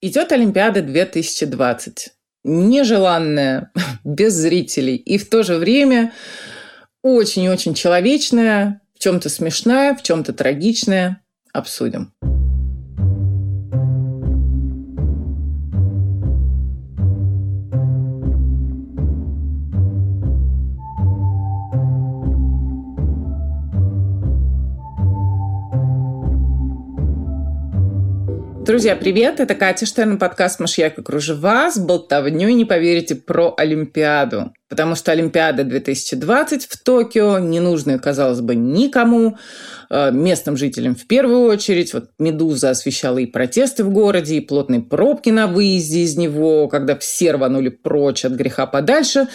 Идет Олимпиада 2020. Нежеланная, без зрителей. И в то же время очень-очень человечная, в чем-то смешная, в чем-то трагичная. Обсудим. Друзья, привет! Это Катя Штерн, подкаст «Машьяк и кружева» с болтовней, не поверите, про Олимпиаду. Потому что Олимпиада 2020 в Токио, ненужная, казалось бы, никому, э, местным жителям в первую очередь. Вот «Медуза» освещала и протесты в городе, и плотные пробки на выезде из него, когда все рванули прочь от греха подальше.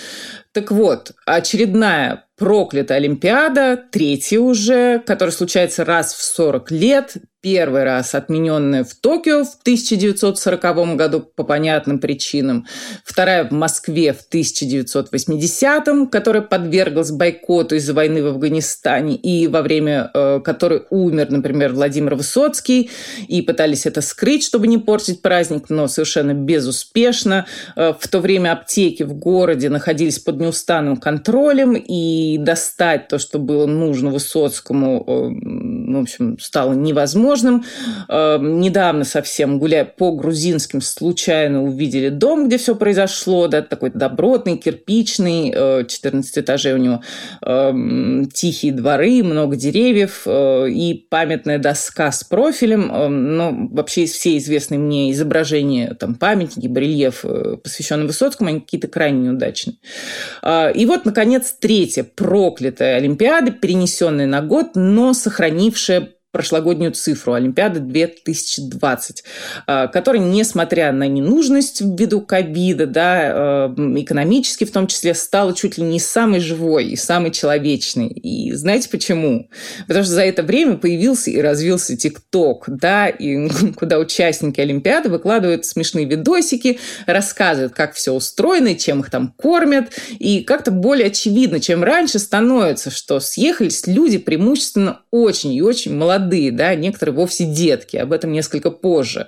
Так вот, очередная проклятая Олимпиада, третья уже, которая случается раз в 40 лет, первый раз отмененная в Токио в 1940 году по понятным причинам, вторая в Москве в 1980, которая подверглась бойкоту из-за войны в Афганистане и во время э, которой умер, например, Владимир Высоцкий, и пытались это скрыть, чтобы не портить праздник, но совершенно безуспешно. Э, в то время аптеки в городе находились под неустанным контролем, и достать то, что было нужно Высоцкому, э, в общем, стало невозможно возможным. Э, недавно совсем, гуляя по грузинским, случайно увидели дом, где все произошло, да, такой добротный, кирпичный, 14 э, этажей у него, э, тихие дворы, много деревьев и памятная доска с профилем. Но вообще все известные мне изображения, там, памятники, барельеф, посвященные Высоцкому, они какие-то крайне неудачные. И вот, наконец, третья проклятая Олимпиада, перенесенная на год, но сохранившая прошлогоднюю цифру Олимпиады 2020, э, которая, несмотря на ненужность ввиду ковида, да, э, экономически в том числе, стала чуть ли не самой живой и самой человечной. И знаете почему? Потому что за это время появился и развился ТикТок, да, и куда участники Олимпиады выкладывают смешные видосики, рассказывают, как все устроено, чем их там кормят, и как-то более очевидно, чем раньше становится, что съехались люди преимущественно очень и очень молодые молодые, да, некоторые вовсе детки, об этом несколько позже.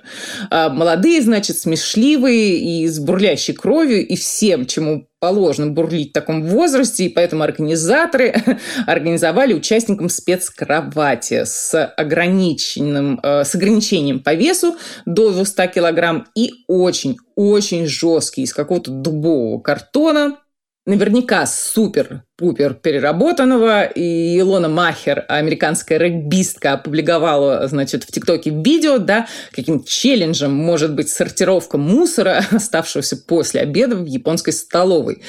А молодые, значит, смешливые и с бурлящей кровью и всем, чему положено бурлить в таком возрасте, и поэтому организаторы организовали участникам спецкровати с, ограниченным, э, с ограничением по весу до 200 килограмм и очень-очень жесткий из какого-то дубового картона, наверняка супер пупер переработанного. И Илона Махер, американская регбистка, опубликовала, значит, в ТикТоке видео, да, каким челленджем может быть сортировка мусора, оставшегося после обеда в японской столовой.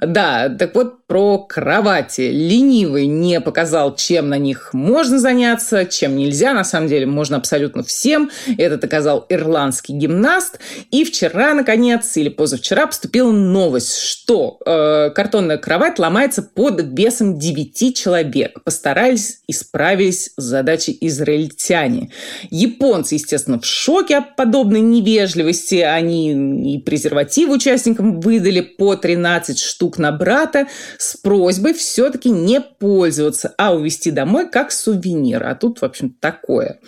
Да, так вот, про кровати. Ленивый не показал, чем на них можно заняться, чем нельзя. На самом деле, можно абсолютно всем. Этот оказал ирландский гимнаст. И вчера, наконец, или позавчера поступила новость, что э, картонная кровать ломается под весом 9 человек. Постарались и справились с задачей израильтяне. Японцы, естественно, в шоке от подобной невежливости. Они и презервативы участникам выдали по 13 штук на брата с просьбой все-таки не пользоваться, а увезти домой как сувенир. А тут, в общем, такое.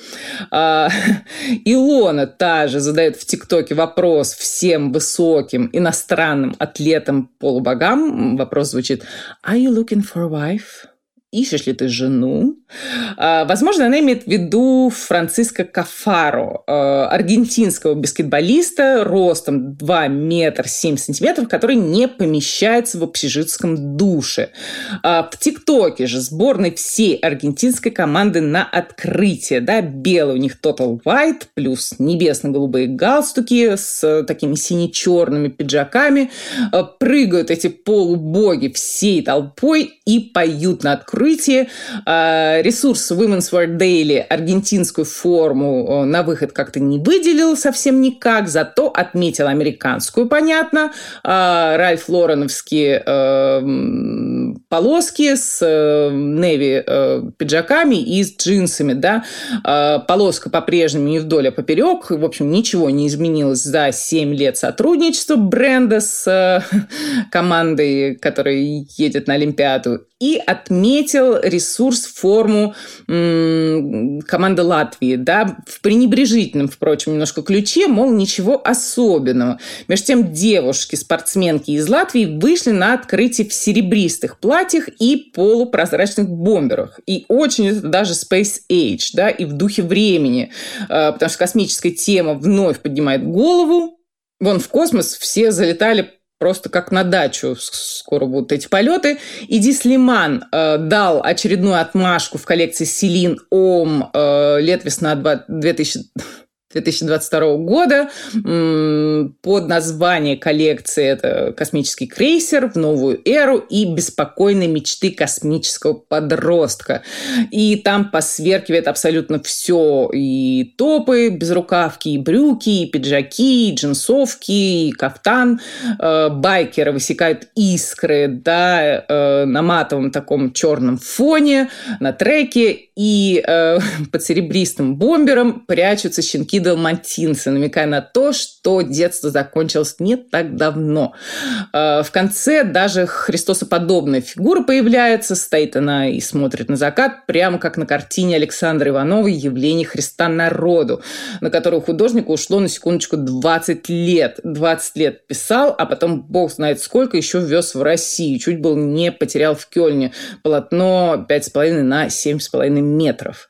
А, Илона та же задает в ТикТоке вопрос всем высоким иностранным атлетам-полубогам. Вопрос звучит, а Are you looking for a wife? Ищешь ли ты жену. А, возможно, она имеет в виду Франциско Кафаро, а, аргентинского баскетболиста ростом 2 метра 7 сантиметров, который не помещается в общежитском душе. А, в ТикТоке же сборной всей аргентинской команды на открытие. Да, белый у них Total White, плюс небесно-голубые галстуки с такими сине-черными пиджаками. Прыгают эти полубоги всей толпой и поют на открытие открытии. А, ресурс Women's World Daily аргентинскую форму на выход как-то не выделил совсем никак, зато отметил американскую, понятно. А, Ральф Лореновские э, полоски с э, неви э, пиджаками и с джинсами, да. А, полоска по-прежнему не вдоль, а поперек. В общем, ничего не изменилось за 7 лет сотрудничества бренда с командой, которая едет на Олимпиаду. И отметил ресурс, форму м- команды Латвии, да, в пренебрежительном, впрочем, немножко ключе, мол, ничего особенного. Между тем, девушки-спортсменки из Латвии вышли на открытие в серебристых платьях и полупрозрачных бомберах. И очень это даже Space Age, да, и в духе времени, э, потому что космическая тема вновь поднимает голову. Вон в космос все залетали просто как на дачу скоро будут эти полеты. И Дислиман э, дал очередную отмашку в коллекции Селин Ом э, лет-весна 2000 2022 года под название коллекции это «Космический крейсер в новую эру» и «Беспокойные мечты космического подростка». И там посверкивает абсолютно все. И топы, безрукавки, и брюки, и пиджаки, и джинсовки, и кафтан. Э, байкеры высекают искры да, э, на матовом таком черном фоне, на треке. И э, под серебристым бомбером прячутся щенки далматинцы, намекая на то, что детство закончилось не так давно. Э, в конце даже христосоподобная фигура появляется, стоит она и смотрит на закат, прямо как на картине Александра Ивановой «Явление Христа народу», на которую художнику ушло на секундочку 20 лет. 20 лет писал, а потом бог знает сколько еще вез в Россию. Чуть был не потерял в Кёльне полотно 5,5 на 7,5 метров.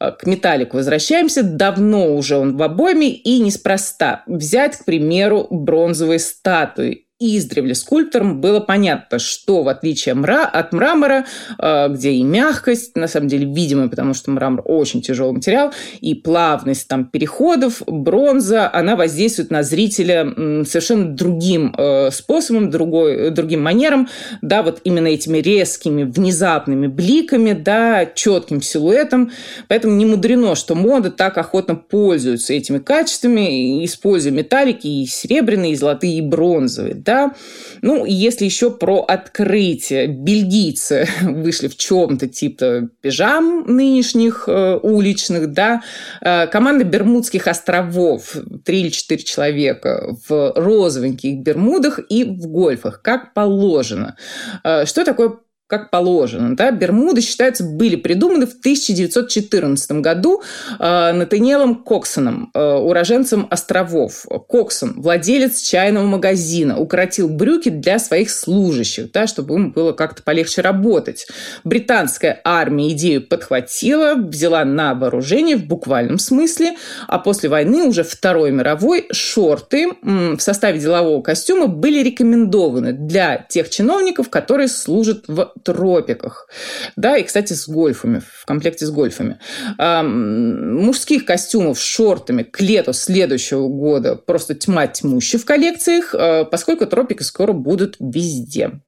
Э, к металлику возвращаемся. Давно уже он в обойме и неспроста. Взять, к примеру, бронзовые статуи издревле скульпторам было понятно, что в отличие мра от мрамора, э, где и мягкость, на самом деле видимая, потому что мрамор очень тяжелый материал, и плавность там переходов, бронза, она воздействует на зрителя совершенно другим э, способом, другой, другим манером, да, вот именно этими резкими, внезапными бликами, да, четким силуэтом. Поэтому не мудрено, что мода так охотно пользуется этими качествами, используя металлики и серебряные, и золотые, и бронзовые да. Ну, если еще про открытие. Бельгийцы вышли в чем-то типа пижам нынешних э, уличных, да. Э, команда Бермудских островов, три или четыре человека в розовеньких бермудах и в гольфах, как положено. Э, что такое как положено. Да? Бермуды, считается, были придуманы в 1914 году э, Натаниэлом Коксоном, э, уроженцем островов. Коксон, владелец чайного магазина, укоротил брюки для своих служащих, да, чтобы им было как-то полегче работать. Британская армия идею подхватила, взяла на вооружение в буквальном смысле, а после войны, уже Второй мировой, шорты в составе делового костюма были рекомендованы для тех чиновников, которые служат в тропиках. Да, и, кстати, с гольфами, в комплекте с гольфами. Мужских костюмов с шортами к лету следующего года просто тьма тьмущая в коллекциях, а, поскольку тропики скоро будут везде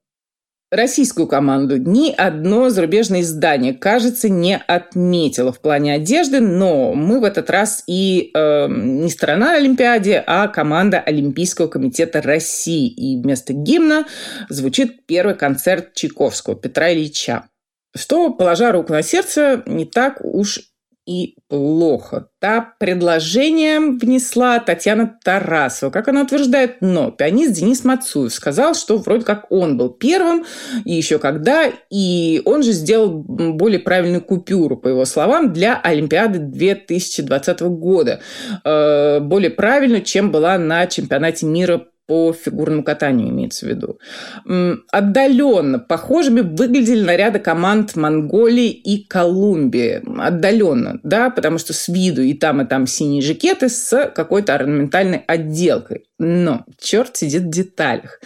российскую команду ни одно зарубежное издание, кажется, не отметило в плане одежды, но мы в этот раз и э, не страна Олимпиаде, а команда Олимпийского комитета России. И вместо гимна звучит первый концерт Чайковского Петра Ильича. Что, положа руку на сердце, не так уж и плохо. Та предложение внесла Татьяна Тарасова. Как она утверждает, но пианист Денис Мацуев сказал, что вроде как он был первым, и еще когда, и он же сделал более правильную купюру, по его словам, для Олимпиады 2020 года. Э, более правильную, чем была на чемпионате мира по фигурному катанию имеется в виду. Отдаленно похожими выглядели наряды команд Монголии и Колумбии. Отдаленно, да, потому что с виду и там, и там синие жакеты с какой-то орнаментальной отделкой. Но черт сидит в деталях.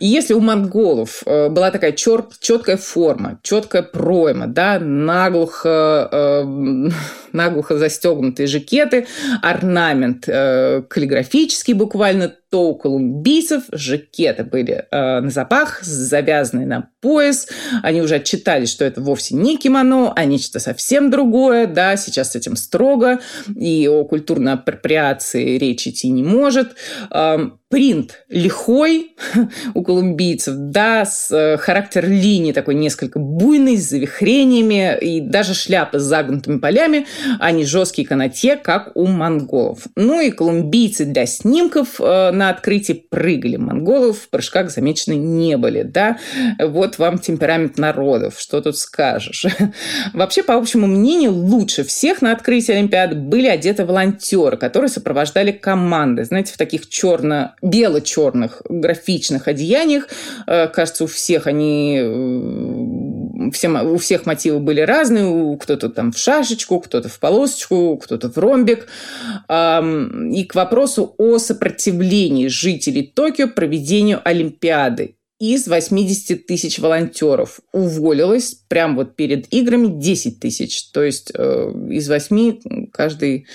И если у монголов э, была такая черт, четкая форма, четкая пройма, да, наглухо, э, наглухо застегнутые жакеты, орнамент э, каллиграфический буквально, то у колумбийцев жакеты были э, на запах, завязанные на пояс. Они уже отчитались, что это вовсе не кимоно, а нечто совсем другое. Да, сейчас с этим строго. И о культурной апроприации речь идти не может. Э, принт лихой у колумбийцев, да, с э, характер линии такой несколько буйный, с завихрениями, и даже шляпы с загнутыми полями, а не жесткие канатье, как у монголов. Ну и колумбийцы для снимков э, на открытии прыгали. Монголов в прыжках замечены не были, да. Вот вам темперамент народов, что тут скажешь. Вообще, по общему мнению, лучше всех на открытии Олимпиады были одеты волонтеры, которые сопровождали команды, знаете, в таких черно бело-черных графичных одеяниях. Э, кажется, у всех они э, всем, у всех мотивы были разные. Кто-то там в шашечку, кто-то в полосочку, кто-то в ромбик. И к вопросу о сопротивлении жителей Токио проведению Олимпиады из 80 тысяч волонтеров уволилось прямо вот перед играми 10 тысяч. То есть э, из 8 каждый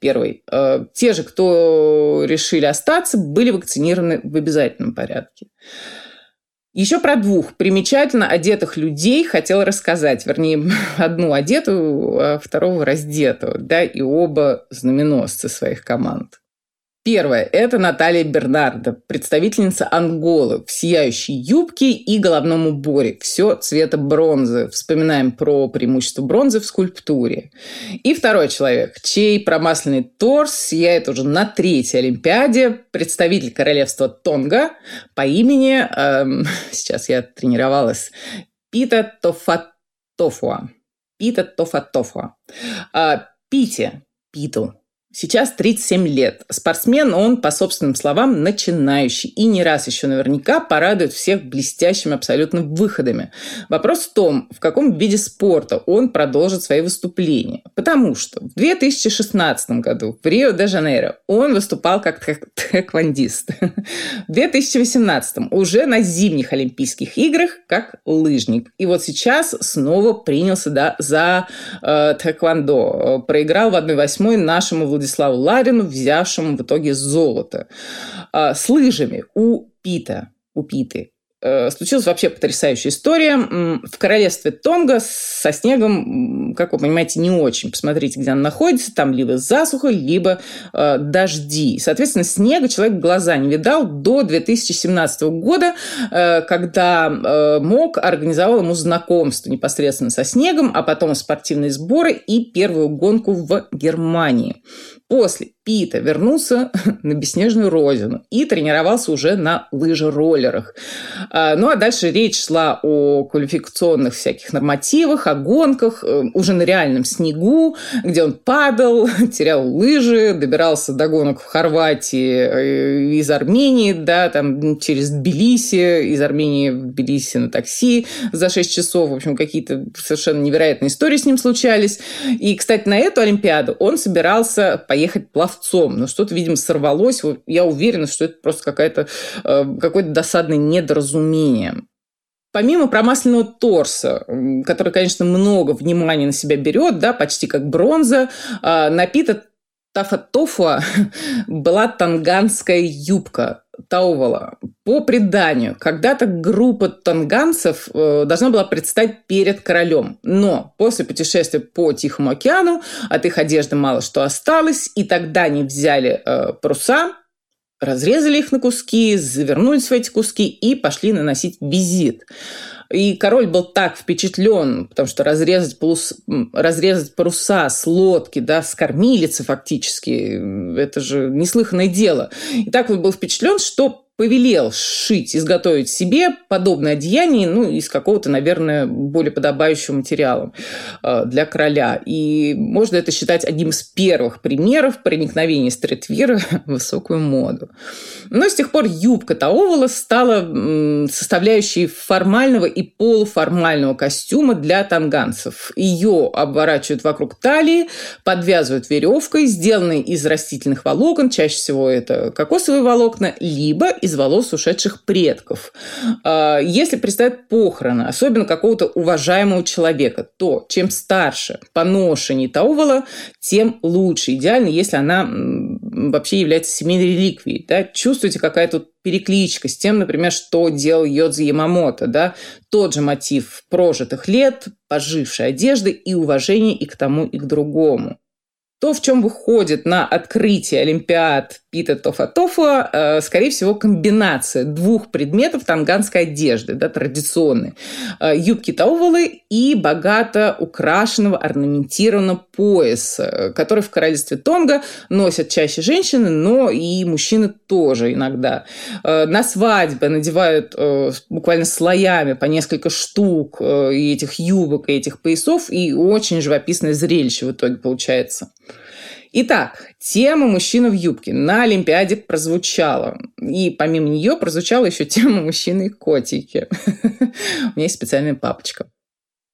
первый. Э, те же, кто решили остаться, были вакцинированы в обязательном порядке. Еще про двух примечательно одетых людей хотела рассказать. Вернее, одну одетую, а второго раздетую. Да, и оба знаменосцы своих команд. Первое – это Наталья Бернардо, представительница Анголы в сияющей юбке и головном уборе. Все цвета бронзы. Вспоминаем про преимущество бронзы в скульптуре. И второй человек, чей промасленный торс сияет уже на третьей Олимпиаде, представитель королевства Тонга по имени, эм, сейчас я тренировалась, Пита Тофатофуа. Пита Тофатофуа. Э, Пите, Питу, Сейчас 37 лет. Спортсмен он, по собственным словам, начинающий. И не раз еще наверняка порадует всех блестящими абсолютно выходами. Вопрос в том, в каком виде спорта он продолжит свои выступления. Потому что в 2016 году в Рио-де-Жанейро он выступал как тэквондист. В 2018 уже на зимних Олимпийских играх как лыжник. И вот сейчас снова принялся да, за э, тэквондо. Проиграл в 1-8 нашему Владиславу Ларину, взявшему в итоге золото. А, с лыжами. У Пита, у Питы случилась вообще потрясающая история. В королевстве Тонга со снегом, как вы понимаете, не очень. Посмотрите, где он находится. Там либо засуха, либо э, дожди. Соответственно, снега человек глаза не видал до 2017 года, э, когда э, МОК организовал ему знакомство непосредственно со снегом, а потом спортивные сборы и первую гонку в Германии. После Пита вернулся на беснежную родину и тренировался уже на лыжероллерах. А, ну а дальше речь шла о квалификационных всяких нормативах, о гонках, э, уже на реальном снегу, где он падал, терял лыжи, добирался до гонок в Хорватии э, из Армении, да, там через Тбилиси, из Армении в Тбилиси на такси за 6 часов. В общем, какие-то совершенно невероятные истории с ним случались. И, кстати, на эту Олимпиаду он собирался поехать поехать пловцом. Но что-то, видимо, сорвалось. Я уверена, что это просто какая-то, э, какое-то досадное недоразумение. Помимо промасленного торса, который, конечно, много внимания на себя берет, да, почти как бронза, э, напиток Тафа была танганская юбка Таувала. По преданию, когда-то группа танганцев э, должна была предстать перед королем. Но после путешествия по Тихому океану от их одежды мало что осталось, и тогда они взяли э, паруса, разрезали их на куски, завернулись в эти куски и пошли наносить визит. И король был так впечатлен, потому что разрезать, полус, разрезать паруса с лодки, да, с кормилицы фактически, это же неслыханное дело. И так вот был впечатлен, что повелел сшить, изготовить себе подобное одеяние, ну, из какого-то, наверное, более подобающего материала э, для короля. И можно это считать одним из первых примеров проникновения стритвира в высокую моду. Но с тех пор юбка Таовала стала составляющей формального и полуформального костюма для танганцев. Ее обворачивают вокруг талии, подвязывают веревкой, сделанной из растительных волокон, чаще всего это кокосовые волокна, либо из волос ушедших предков. А, если представить похороны, особенно какого-то уважаемого человека, то чем старше по ношению таувала, тем лучше. Идеально, если она вообще является семейной реликвией. Да? Чувствуете, какая тут перекличка с тем, например, что делал Йодзи Ямамото. Да? Тот же мотив прожитых лет, пожившей одежды и уважения и к тому, и к другому. То, в чем выходит на открытие Олимпиад Пита Тофа-Тофа, э, скорее всего, комбинация двух предметов танганской одежды, да, традиционной. Э, юбки таувалы и богато украшенного, орнаментированного пояса, который в королевстве Тонга носят чаще женщины, но и мужчины тоже иногда. Э, на свадьбы надевают буквально слоями по несколько штук и этих юбок, и этих поясов, и очень живописное зрелище в итоге получается. Итак, тема «Мужчина в юбке» на Олимпиаде прозвучала. И помимо нее прозвучала еще тема «Мужчины-котики». У меня есть специальная папочка.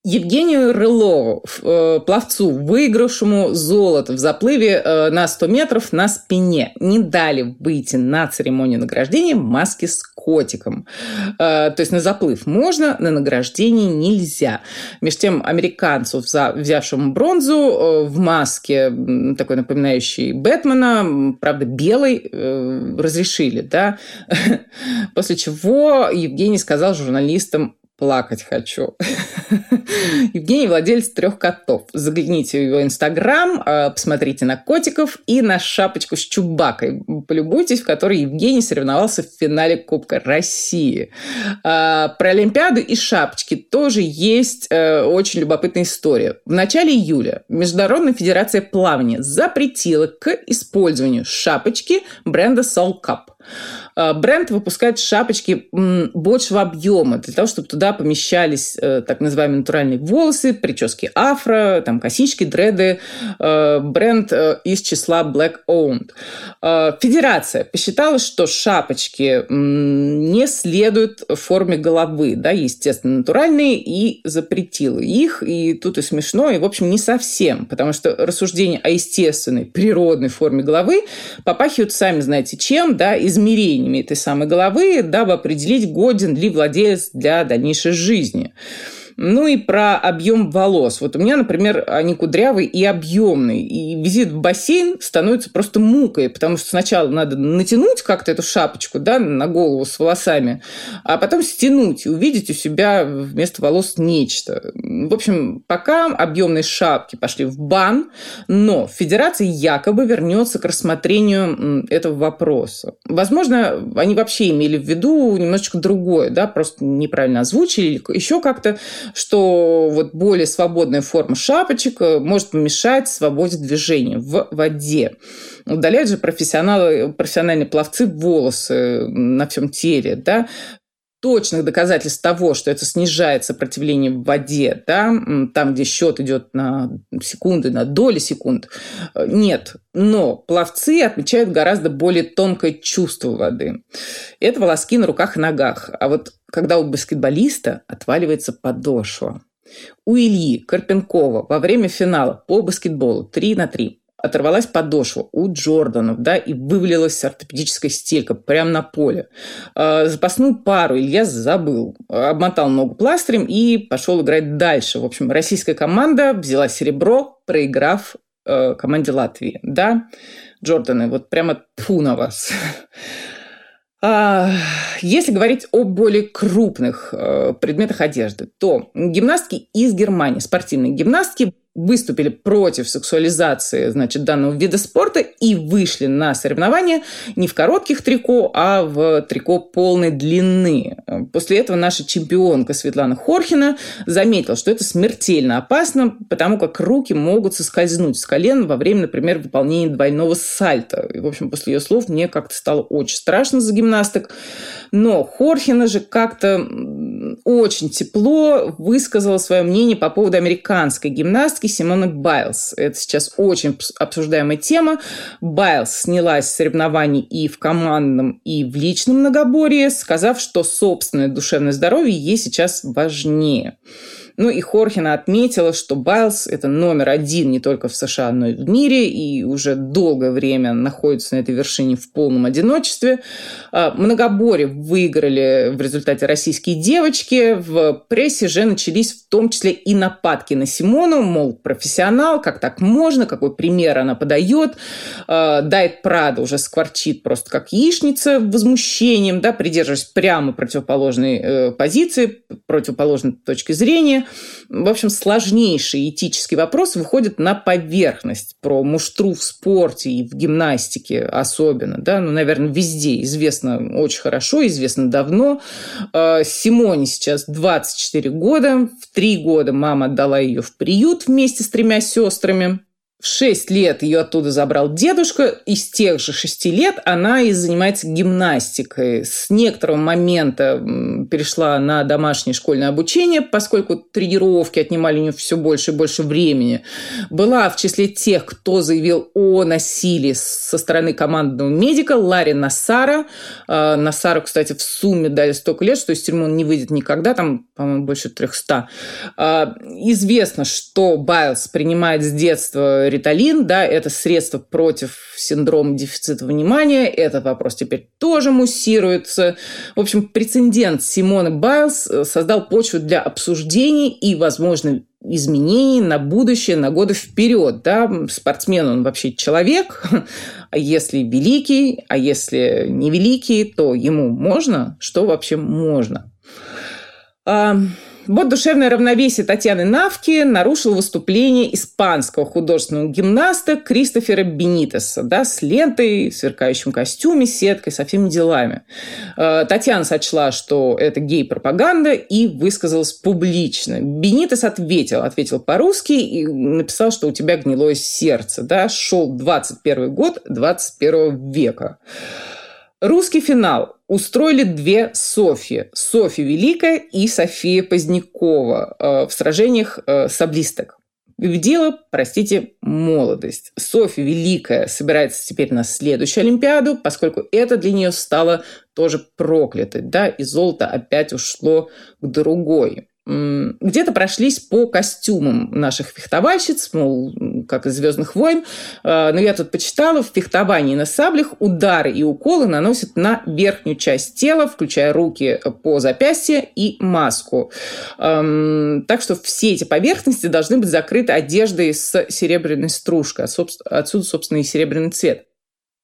Евгению Рылову, э, пловцу, выигравшему золото в заплыве э, на 100 метров на спине, не дали выйти на церемонию награждения маски с котиком. Э, то есть на заплыв можно, на награждение нельзя. Между тем, американцу, взявшему бронзу в маске, такой напоминающей Бэтмена, правда, белый, разрешили, да. После чего Евгений сказал журналистам, плакать хочу. Евгений владелец трех котов. Загляните в его инстаграм, а, посмотрите на котиков и на шапочку с Чубакой. Полюбуйтесь, в которой Евгений соревновался в финале Кубка России. А, про Олимпиаду и шапочки тоже есть э, очень любопытная история. В начале июля Международная федерация плавания запретила к использованию шапочки бренда Soul Cup. А, бренд выпускает шапочки большего объема для того, чтобы туда помещались э, так называемые натуральные волосы, прически афро, там косички, дреды. Э, бренд э, из числа Black Owned. Федерация посчитала, что шапочки не следуют форме головы, да, естественно, натуральные, и запретила их. И тут и смешно, и, в общем, не совсем, потому что рассуждения о естественной, природной форме головы попахивают, сами знаете чем, да, измерением изменениями этой самой головы, дабы определить, годен ли владелец для дальнейшей жизни. Ну и про объем волос. Вот у меня, например, они кудрявые и объемные. И визит в бассейн становится просто мукой, потому что сначала надо натянуть как-то эту шапочку да, на голову с волосами, а потом стянуть и увидеть у себя вместо волос нечто. В общем, пока объемные шапки пошли в бан, но Федерация якобы вернется к рассмотрению этого вопроса. Возможно, они вообще имели в виду немножечко другое, да, просто неправильно озвучили или еще как-то что вот более свободная форма шапочек э, может помешать свободе движения в воде. Удаляют же профессионалы, профессиональные пловцы волосы на всем теле, да, точных доказательств того, что это снижает сопротивление в воде, да, там, где счет идет на секунды, на доли секунд, э, нет. Но пловцы отмечают гораздо более тонкое чувство воды. Это волоски на руках и ногах. А вот когда у баскетболиста отваливается подошва. У Ильи Карпенкова во время финала по баскетболу 3 на 3 оторвалась подошва у Джорданов, да, и вывалилась ортопедическая стелька прямо на поле. А, запасную пару Илья забыл, обмотал ногу пластырем и пошел играть дальше. В общем, российская команда взяла серебро, проиграв э, команде Латвии, да. Джорданы, вот прямо тфу на вас. А, если говорить о более крупных э, предметах одежды, то гимнастки из Германии, спортивные гимнастки, выступили против сексуализации значит, данного вида спорта и вышли на соревнования не в коротких трико, а в трико полной длины. После этого наша чемпионка Светлана Хорхина заметила, что это смертельно опасно, потому как руки могут соскользнуть с колен во время, например, выполнения двойного сальта. И, в общем, после ее слов мне как-то стало очень страшно за гимнасток. Но Хорхина же как-то очень тепло высказала свое мнение по поводу американской гимнастки, гимнастки Симоны Байлз. Это сейчас очень обсуждаемая тема. Байлз снялась с соревнований и в командном, и в личном многоборье, сказав, что собственное душевное здоровье ей сейчас важнее. Ну и Хорхина отметила, что Байлз – это номер один не только в США, но и в мире, и уже долгое время находится на этой вершине в полном одиночестве. А, многоборье выиграли в результате российские девочки. В прессе же начались в том числе и нападки на Симону, мол, профессионал, как так можно, какой пример она подает. А, Дайт Прада уже скворчит просто как яичница возмущением, да, придерживаясь прямо противоположной э, позиции, противоположной точки зрения. В общем, сложнейшие этические вопросы выходят на поверхность про муштру в спорте и в гимнастике особенно. Да? Ну, наверное, везде известно очень хорошо, известно давно. А, Симоне сейчас 24 года. В три года мама отдала ее в приют вместе с тремя сестрами. В 6 лет ее оттуда забрал дедушка, и с тех же 6 лет она и занимается гимнастикой. С некоторого момента перешла на домашнее школьное обучение, поскольку тренировки отнимали у нее все больше и больше времени. Была в числе тех, кто заявил о насилии со стороны командного медика Ларри Насара. Насару, кстати, в сумме дали столько лет, что из тюрьмы он не выйдет никогда, там, по-моему, больше 300. А, известно, что Байлз принимает с детства риталин, да, это средство против синдрома дефицита внимания. Этот вопрос теперь тоже муссируется. В общем, прецедент Симона Байлз э, создал почву для обсуждений и, возможно, изменений на будущее, на годы вперед. Да? Спортсмен, он вообще человек, а если великий, а если невеликий, то ему можно, что вообще можно. Вот душевное равновесие Татьяны Навки нарушил выступление испанского художественного гимнаста Кристофера Бенитеса да, с лентой, в сверкающем костюме, сеткой, со всеми делами. Э, Татьяна сочла, что это гей-пропаганда и высказалась публично. Бенитес ответил, ответил по-русски и написал, что у тебя гнилое сердце. Да, шел 21 год 21 века. Русский финал устроили две Софьи. Софья Великая и София Позднякова э, в сражениях э, саблисток. Победила, простите, молодость. Софья Великая собирается теперь на следующую Олимпиаду, поскольку это для нее стало тоже проклятой, да, и золото опять ушло к другой где-то прошлись по костюмам наших фехтовальщиц, мол, как из «Звездных войн». А, но я тут почитала, в фехтовании на саблях удары и уколы наносят на верхнюю часть тела, включая руки по запястье и маску. Так что все эти поверхности должны быть закрыты одеждой с серебряной стружкой. Отсюда, собственно, и серебряный цвет.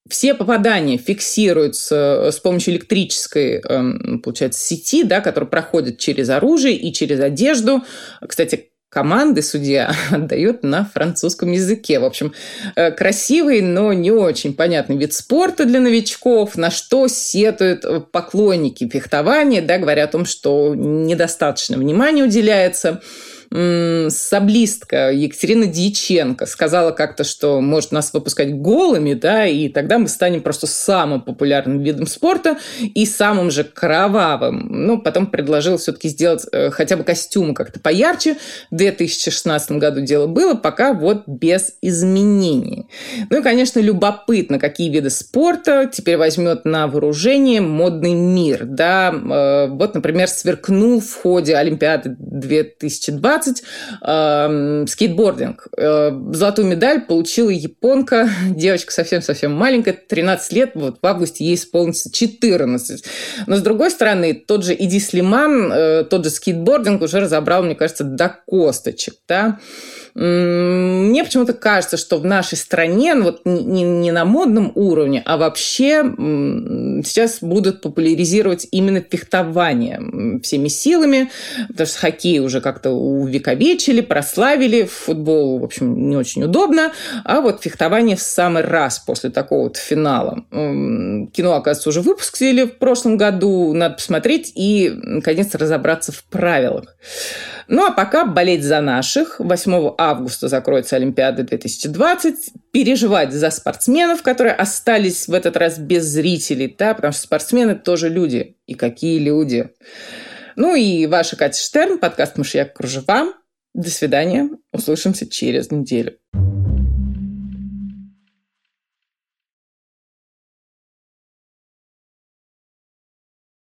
Все попадания фиксируются э, с помощью электрической, эм, получается, сети, да, которая проходит через оружие и через одежду. Кстати, команды судья отдает на французском языке. В общем, э, красивый, но не очень понятный вид спорта для новичков, на что сетуют поклонники фехтования, да, говоря о том, что недостаточно внимания уделяется саблистка Екатерина Дьяченко сказала как-то, что может нас выпускать голыми, да, и тогда мы станем просто самым популярным видом спорта и самым же кровавым. Ну, потом предложил все-таки сделать э, хотя бы костюмы как-то поярче. В 2016 году дело было, пока вот без изменений. Ну и, конечно, любопытно, какие виды спорта теперь возьмет на вооружение модный мир, да. Э, вот, например, сверкнул в ходе Олимпиады 2020 20, э, скейтбординг. Э, золотую медаль получила японка, девочка совсем-совсем маленькая, 13 лет, вот в августе ей исполнится 14. Но, с другой стороны, тот же Иди Слиман, э, тот же скейтбординг уже разобрал, мне кажется, до косточек, да. Мне почему-то кажется, что в нашей стране, ну, вот не, не на модном уровне, а вообще сейчас будут популяризировать именно фехтование всеми силами, потому что хоккей уже как-то увековечили, прославили, футбол, в общем, не очень удобно, а вот фехтование в самый раз после такого вот финала. Кино, оказывается, уже выпустили в прошлом году, надо посмотреть и, наконец-то, разобраться в правилах. Ну а пока болеть за наших. 8 августа закроется Олимпиада 2020. Переживать за спортсменов, которые остались в этот раз без зрителей, да, потому что спортсмены тоже люди. И какие люди. Ну и ваша Катя Штерн, подкаст «Мышьяк кружева». До свидания. Услышимся через неделю.